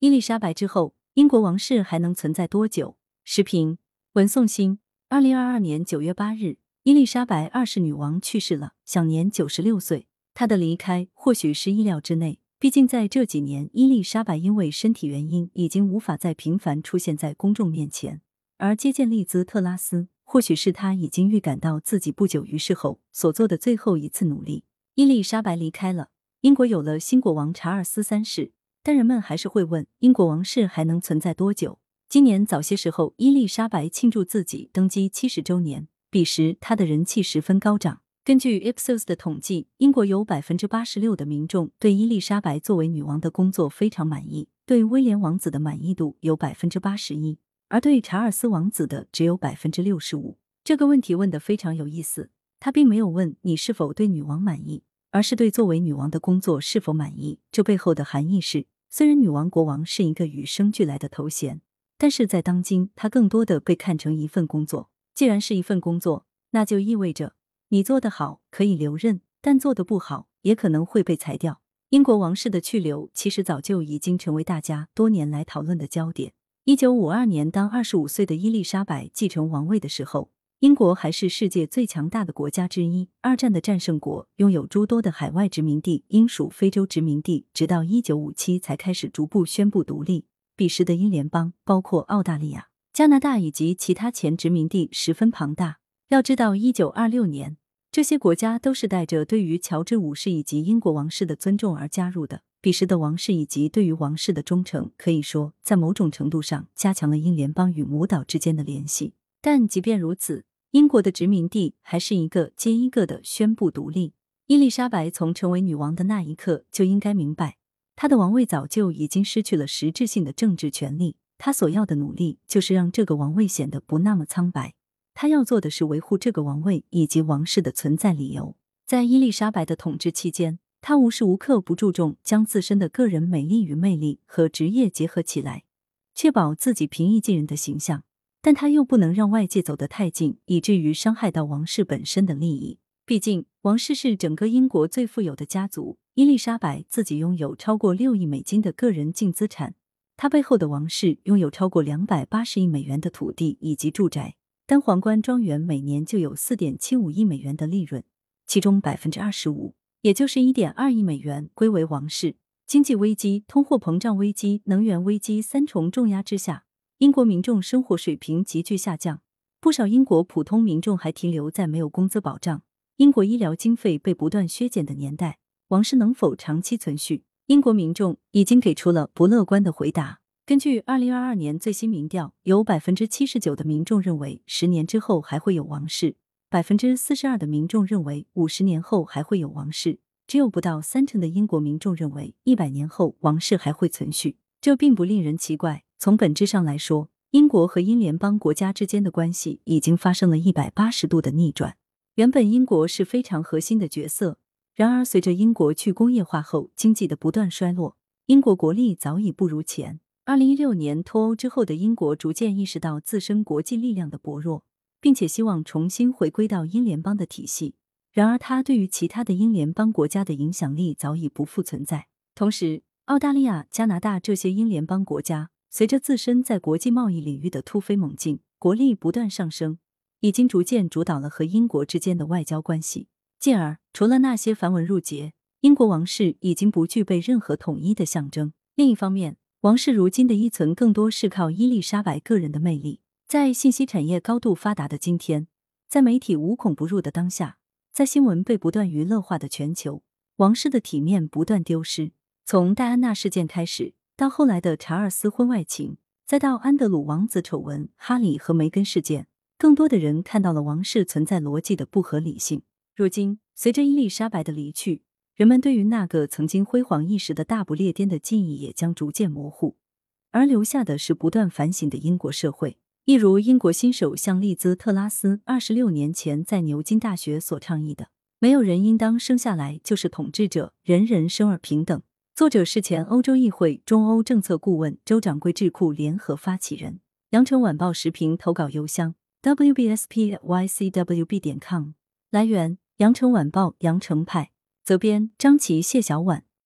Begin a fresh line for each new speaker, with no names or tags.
伊丽莎白之后，英国王室还能存在多久？时评：文颂新，二零二二年九月八日，伊丽莎白二世女王去世了，享年九十六岁。她的离开或许是意料之内，毕竟在这几年，伊丽莎白因为身体原因，已经无法再频繁出现在公众面前。而接见利兹特拉斯，或许是她已经预感到自己不久于世后所做的最后一次努力。伊丽莎白离开了，英国有了新国王查尔斯三世。但人们还是会问：英国王室还能存在多久？今年早些时候，伊丽莎白庆祝自己登基七十周年，彼时她的人气十分高涨。根据 Ipsos 的统计，英国有百分之八十六的民众对伊丽莎白作为女王的工作非常满意，对威廉王子的满意度有百分之八十一，而对查尔斯王子的只有百分之六十五。这个问题问得非常有意思，他并没有问你是否对女王满意。而是对作为女王的工作是否满意？这背后的含义是，虽然女王、国王是一个与生俱来的头衔，但是在当今，它更多的被看成一份工作。既然是一份工作，那就意味着你做得好可以留任，但做得不好也可能会被裁掉。英国王室的去留其实早就已经成为大家多年来讨论的焦点。一九五二年，当二十五岁的伊丽莎白继承王位的时候。英国还是世界最强大的国家之一，二战的战胜国，拥有诸多的海外殖民地，英属非洲殖民地，直到一九五七才开始逐步宣布独立。彼时的英联邦包括澳大利亚、加拿大以及其他前殖民地，十分庞大。要知道，一九二六年，这些国家都是带着对于乔治五世以及英国王室的尊重而加入的。彼时的王室以及对于王室的忠诚，可以说在某种程度上加强了英联邦与母岛之间的联系。但即便如此，英国的殖民地还是一个接一个的宣布独立。伊丽莎白从成为女王的那一刻就应该明白，她的王位早就已经失去了实质性的政治权利。她所要的努力就是让这个王位显得不那么苍白。她要做的是维护这个王位以及王室的存在理由。在伊丽莎白的统治期间，她无时无刻不注重将自身的个人美丽与魅力和职业结合起来，确保自己平易近人的形象。但他又不能让外界走得太近，以至于伤害到王室本身的利益。毕竟，王室是整个英国最富有的家族。伊丽莎白自己拥有超过六亿美金的个人净资产，她背后的王室拥有超过两百八十亿美元的土地以及住宅。单皇冠庄园每年就有四点七五亿美元的利润，其中百分之二十五，也就是一点二亿美元归为王室。经济危机、通货膨胀危机、能源危机三重重压之下。英国民众生活水平急剧下降，不少英国普通民众还停留在没有工资保障、英国医疗经费被不断削减的年代。王室能否长期存续？英国民众已经给出了不乐观的回答。根据二零二二年最新民调，有百分之七十九的民众认为十年之后还会有王室，百分之四十二的民众认为五十年后还会有王室，只有不到三成的英国民众认为一百年后王室还会存续。这并不令人奇怪。从本质上来说，英国和英联邦国家之间的关系已经发生了一百八十度的逆转。原本英国是非常核心的角色，然而随着英国去工业化后经济的不断衰落，英国国力早已不如前。二零一六年脱欧之后的英国逐渐意识到自身国际力量的薄弱，并且希望重新回归到英联邦的体系。然而，它对于其他的英联邦国家的影响力早已不复存在。同时，澳大利亚、加拿大这些英联邦国家。随着自身在国际贸易领域的突飞猛进，国力不断上升，已经逐渐主导了和英国之间的外交关系。进而，除了那些繁文缛节，英国王室已经不具备任何统一的象征。另一方面，王室如今的依存更多是靠伊丽莎白个人的魅力。在信息产业高度发达的今天，在媒体无孔不入的当下，在新闻被不断娱乐化的全球，王室的体面不断丢失。从戴安娜事件开始。到后来的查尔斯婚外情，再到安德鲁王子丑闻、哈里和梅根事件，更多的人看到了王室存在逻辑的不合理性。如今，随着伊丽莎白的离去，人们对于那个曾经辉煌一时的大不列颠的记忆也将逐渐模糊，而留下的是不断反省的英国社会。一如英国新首相利兹特拉斯二十六年前在牛津大学所倡议的：“没有人应当生下来就是统治者，人人生而平等。”作者是前欧洲议会中欧政策顾问、周掌柜智库联合发起人。羊城晚报时评投稿邮箱：wbspycwb 点 com。来源：羊城晚报羊城派。责编：张琪、谢小婉。